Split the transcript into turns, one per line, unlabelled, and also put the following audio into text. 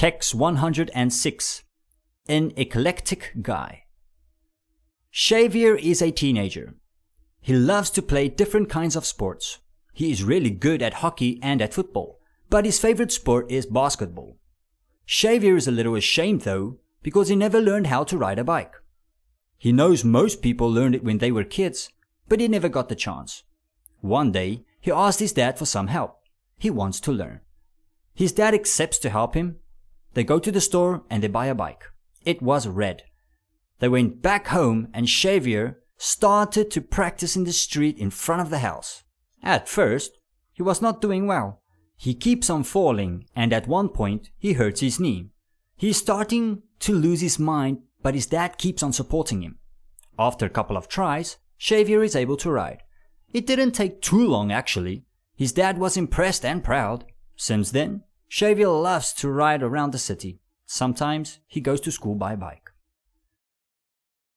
Text 106 An eclectic guy. Xavier is a teenager. He loves to play different kinds of sports. He is really good at hockey and at football, but his favorite sport is basketball. Xavier is a little ashamed though, because he never learned how to ride a bike. He knows most people learned it when they were kids, but he never got the chance. One day, he asked his dad for some help. He wants to learn. His dad accepts to help him. They go to the store and they buy a bike. It was red. They went back home and Xavier started to practice in the street in front of the house. At first, he was not doing well. He keeps on falling and at one point he hurts his knee. He's starting to lose his mind, but his dad keeps on supporting him. After a couple of tries, Xavier is able to ride. It didn't take too long actually. His dad was impressed and proud. Since then, Xavier loves to ride around the city. Sometimes he goes to school by bike.